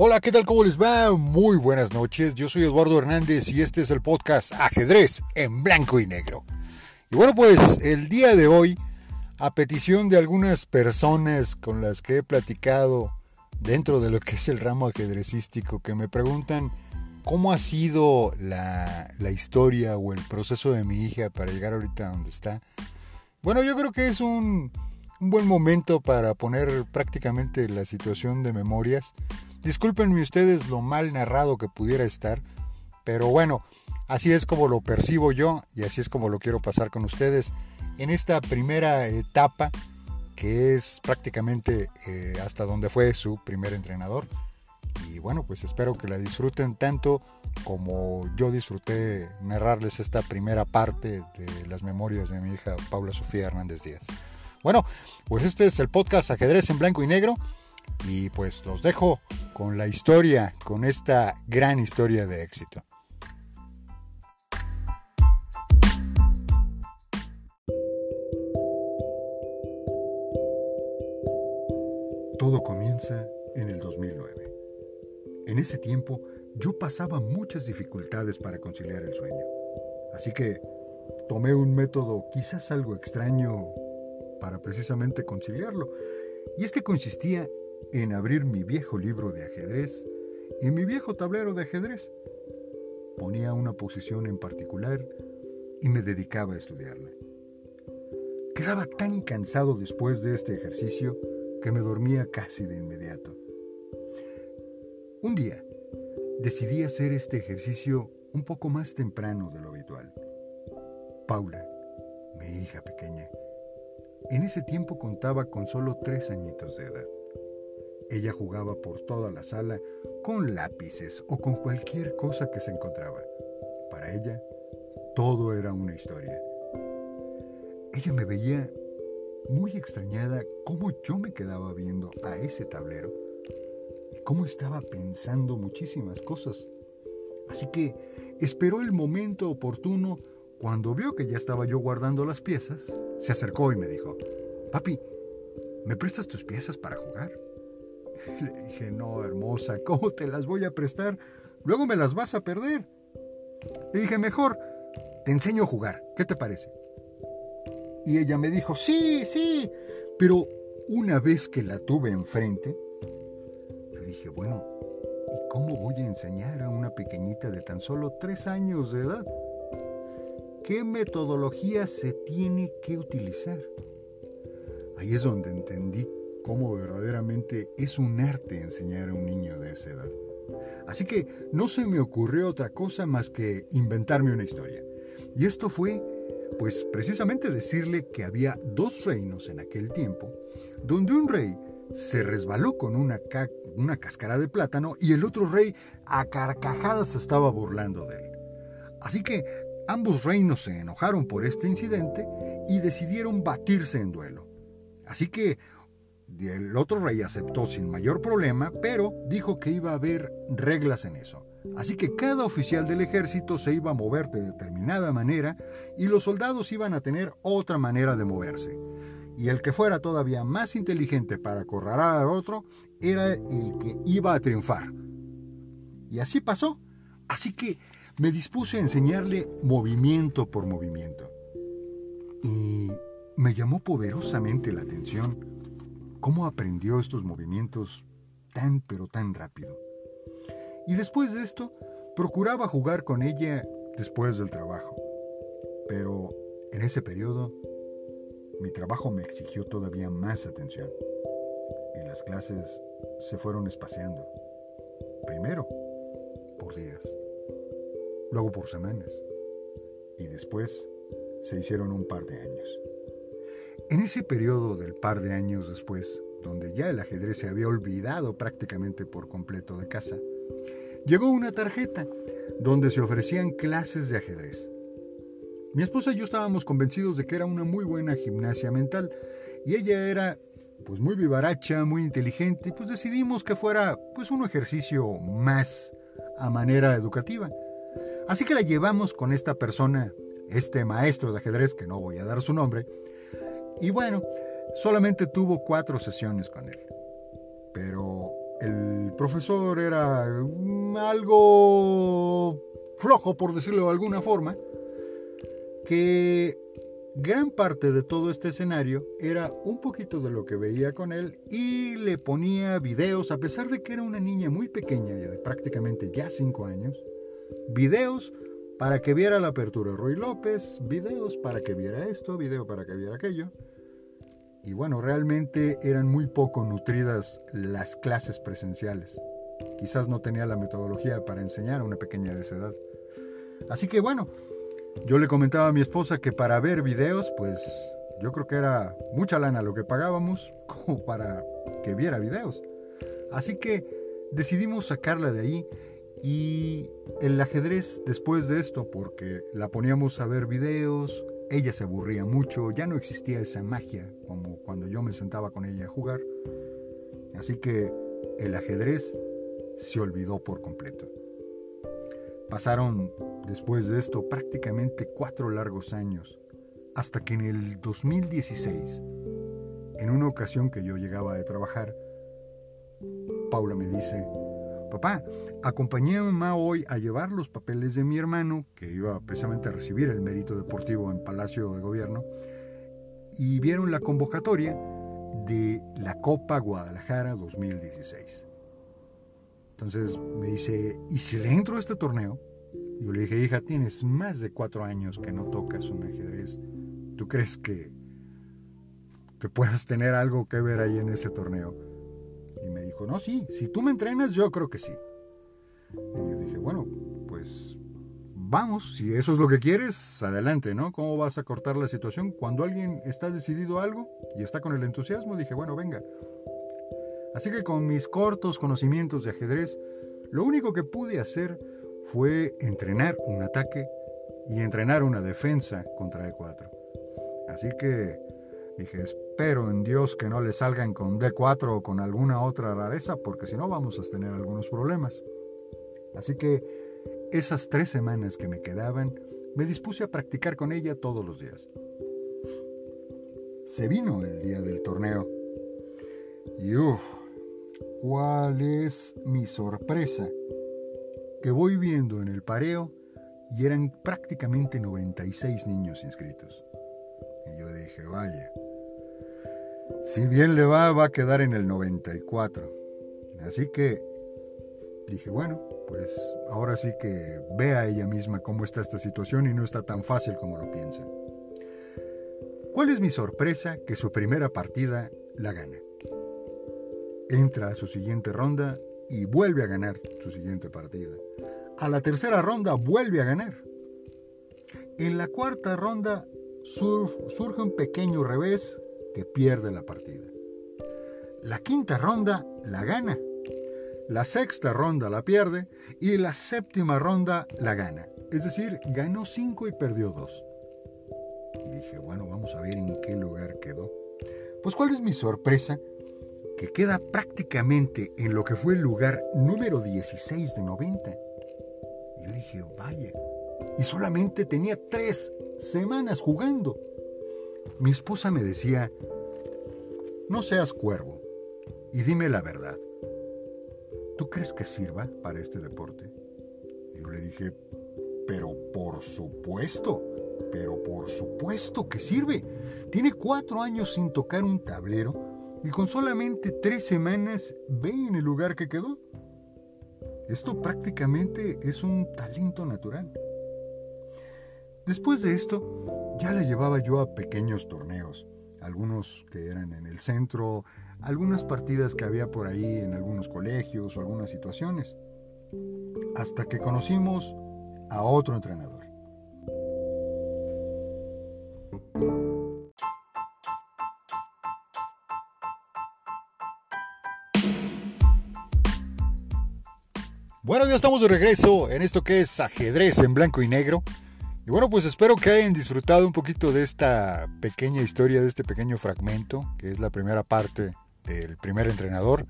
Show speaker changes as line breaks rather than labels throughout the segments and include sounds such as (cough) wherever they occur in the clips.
Hola, ¿qué tal? ¿Cómo les va? Muy buenas noches. Yo soy Eduardo Hernández y este es el podcast Ajedrez en blanco y negro. Y bueno, pues el día de hoy, a petición de algunas personas con las que he platicado dentro de lo que es el ramo ajedrecístico, que me preguntan cómo ha sido la, historia o el proceso de mi hija para llegar ahorita donde está. Bueno, yo creo que es un, un buen momento para poner prácticamente la situación de memorias Discúlpenme ustedes lo mal narrado que pudiera estar, pero bueno, así es como lo percibo yo y así es como lo quiero pasar con ustedes en esta primera etapa que es prácticamente eh, hasta donde fue su primer entrenador. Y bueno, pues espero que la disfruten tanto como yo disfruté narrarles esta primera parte de las memorias de mi hija Paula Sofía Hernández Díaz. Bueno, pues este es el podcast Ajedrez en Blanco y Negro. Y pues los dejo con la historia, con esta gran historia de éxito. Todo comienza en el 2009. En ese tiempo yo pasaba muchas dificultades para conciliar el sueño. Así que tomé un método quizás algo extraño para precisamente conciliarlo. Y este consistía en abrir mi viejo libro de ajedrez y mi viejo tablero de ajedrez. Ponía una posición en particular y me dedicaba a estudiarla. Quedaba tan cansado después de este ejercicio que me dormía casi de inmediato. Un día decidí hacer este ejercicio un poco más temprano de lo habitual. Paula, mi hija pequeña, en ese tiempo contaba con solo tres añitos de edad. Ella jugaba por toda la sala con lápices o con cualquier cosa que se encontraba. Para ella, todo era una historia. Ella me veía muy extrañada cómo yo me quedaba viendo a ese tablero y cómo estaba pensando muchísimas cosas. Así que esperó el momento oportuno cuando vio que ya estaba yo guardando las piezas, se acercó y me dijo, Papi, ¿me prestas tus piezas para jugar? Le (laughs) dije, no, hermosa, ¿cómo te las voy a prestar? Luego me las vas a perder. Le dije, mejor, te enseño a jugar. ¿Qué te parece? Y ella me dijo, sí, sí. Pero una vez que la tuve enfrente, le dije, bueno, ¿y cómo voy a enseñar a una pequeñita de tan solo tres años de edad? ¿Qué metodología se tiene que utilizar? Ahí es donde entendí cómo verdaderamente es un arte enseñar a un niño de esa edad. Así que no se me ocurrió otra cosa más que inventarme una historia. Y esto fue, pues precisamente decirle que había dos reinos en aquel tiempo, donde un rey se resbaló con una, una cáscara de plátano y el otro rey a carcajadas estaba burlando de él. Así que ambos reinos se enojaron por este incidente y decidieron batirse en duelo. Así que el otro rey aceptó sin mayor problema, pero dijo que iba a haber reglas en eso. Así que cada oficial del ejército se iba a mover de determinada manera y los soldados iban a tener otra manera de moverse. Y el que fuera todavía más inteligente para acorralar al otro era el que iba a triunfar. Y así pasó. Así que me dispuse a enseñarle movimiento por movimiento. Y me llamó poderosamente la atención cómo aprendió estos movimientos tan pero tan rápido. Y después de esto, procuraba jugar con ella después del trabajo. Pero en ese periodo, mi trabajo me exigió todavía más atención. Y las clases se fueron espaciando. Primero, por días. Luego por semanas. Y después se hicieron un par de años. En ese periodo del par de años después, donde ya el ajedrez se había olvidado prácticamente por completo de casa, llegó una tarjeta donde se ofrecían clases de ajedrez. Mi esposa y yo estábamos convencidos de que era una muy buena gimnasia mental y ella era pues muy vivaracha, muy inteligente y pues decidimos que fuera pues un ejercicio más a manera educativa. Así que la llevamos con esta persona, este maestro de ajedrez que no voy a dar su nombre, y bueno, solamente tuvo cuatro sesiones con él. Pero el profesor era algo flojo, por decirlo de alguna forma, que gran parte de todo este escenario era un poquito de lo que veía con él y le ponía videos, a pesar de que era una niña muy pequeña, de prácticamente ya 5 años, videos para que viera la apertura Roy López, videos para que viera esto, video para que viera aquello. Y bueno, realmente eran muy poco nutridas las clases presenciales. Quizás no tenía la metodología para enseñar a una pequeña de esa edad. Así que bueno, yo le comentaba a mi esposa que para ver videos, pues yo creo que era mucha lana lo que pagábamos (laughs) como para que viera videos. Así que decidimos sacarla de ahí y el ajedrez después de esto, porque la poníamos a ver videos, ella se aburría mucho, ya no existía esa magia como cuando yo me sentaba con ella a jugar. Así que el ajedrez se olvidó por completo. Pasaron después de esto prácticamente cuatro largos años, hasta que en el 2016, en una ocasión que yo llegaba de trabajar, Paula me dice, papá, acompañé a mamá hoy a llevar los papeles de mi hermano, que iba precisamente a recibir el mérito deportivo en Palacio de Gobierno, y vieron la convocatoria de la Copa Guadalajara 2016. Entonces me dice, ¿y si le entro a este torneo? Yo le dije, hija, tienes más de cuatro años que no tocas un ajedrez. ¿Tú crees que, que puedas tener algo que ver ahí en ese torneo? Y me dijo, no, sí, si tú me entrenas, yo creo que sí. Y yo dije, bueno, pues vamos, si eso es lo que quieres, adelante, ¿no? ¿Cómo vas a cortar la situación? Cuando alguien está decidido a algo y está con el entusiasmo, dije, bueno, venga. Así que con mis cortos conocimientos de ajedrez, lo único que pude hacer fue entrenar un ataque y entrenar una defensa contra E4. Así que dije, espero en Dios que no le salgan con D4 o con alguna otra rareza, porque si no vamos a tener algunos problemas. Así que esas tres semanas que me quedaban, me dispuse a practicar con ella todos los días. Se vino el día del torneo. Y uff, ¿cuál es mi sorpresa? Que voy viendo en el pareo y eran prácticamente 96 niños inscritos. Y yo dije, vaya, si bien le va, va a quedar en el 94. Así que dije, bueno, pues ahora sí que vea ella misma cómo está esta situación y no está tan fácil como lo piensa. ¿Cuál es mi sorpresa que su primera partida la gana? Entra a su siguiente ronda y vuelve a ganar su siguiente partida. A la tercera ronda vuelve a ganar. En la cuarta ronda surge un pequeño revés pierde la partida. La quinta ronda la gana la sexta ronda la pierde y la séptima ronda la gana. Es decir, ganó cinco y perdió dos. Y dije, bueno, vamos a ver en qué lugar quedó. Pues cuál es mi sorpresa, que queda prácticamente en lo que fue el lugar número 16 de 90. Y yo dije, vaya, y solamente tenía tres semanas jugando. Mi esposa me decía, no seas cuervo y dime la verdad. ¿tú crees que sirva para este deporte? yo le dije, pero por supuesto, pero por supuesto que sirve. Tiene cuatro años sin tocar un tablero y con solamente tres semanas ve en el lugar que quedó. Esto prácticamente es un talento natural. Después de esto, ya la llevaba yo a pequeños torneos, algunos que eran en el centro, algunas partidas que había por ahí en algunos colegios o algunas situaciones, hasta que conocimos a otro entrenador. Bueno, ya estamos de regreso en esto que es ajedrez en blanco y negro. Y bueno, pues espero que hayan disfrutado un poquito de esta pequeña historia, de este pequeño fragmento, que es la primera parte del primer entrenador.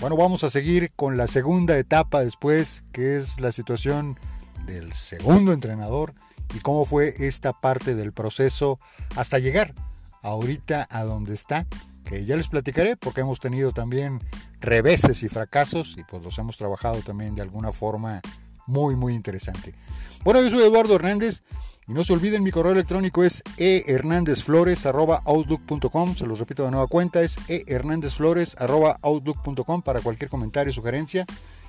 Bueno, vamos a seguir con la segunda etapa después, que es la situación del segundo entrenador y cómo fue esta parte del proceso hasta llegar ahorita a donde está que ya les platicaré porque hemos tenido también reveses y fracasos y pues los hemos trabajado también de alguna forma muy muy interesante. Bueno, yo soy Eduardo Hernández y no se olviden mi correo electrónico es ehernandezflores@outlook.com, se los repito de nueva cuenta es ehernandezflores@outlook.com para cualquier comentario, sugerencia.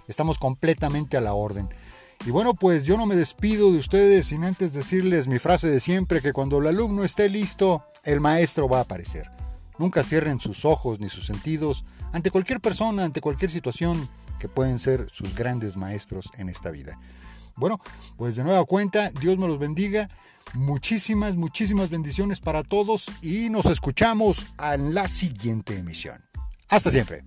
Estamos completamente a la orden. Y bueno, pues yo no me despido de ustedes sin antes decirles mi frase de siempre, que cuando el alumno esté listo, el maestro va a aparecer. Nunca cierren sus ojos ni sus sentidos ante cualquier persona, ante cualquier situación que pueden ser sus grandes maestros en esta vida. Bueno, pues de nueva cuenta, Dios me los bendiga. Muchísimas, muchísimas bendiciones para todos y nos escuchamos en la siguiente emisión. Hasta siempre.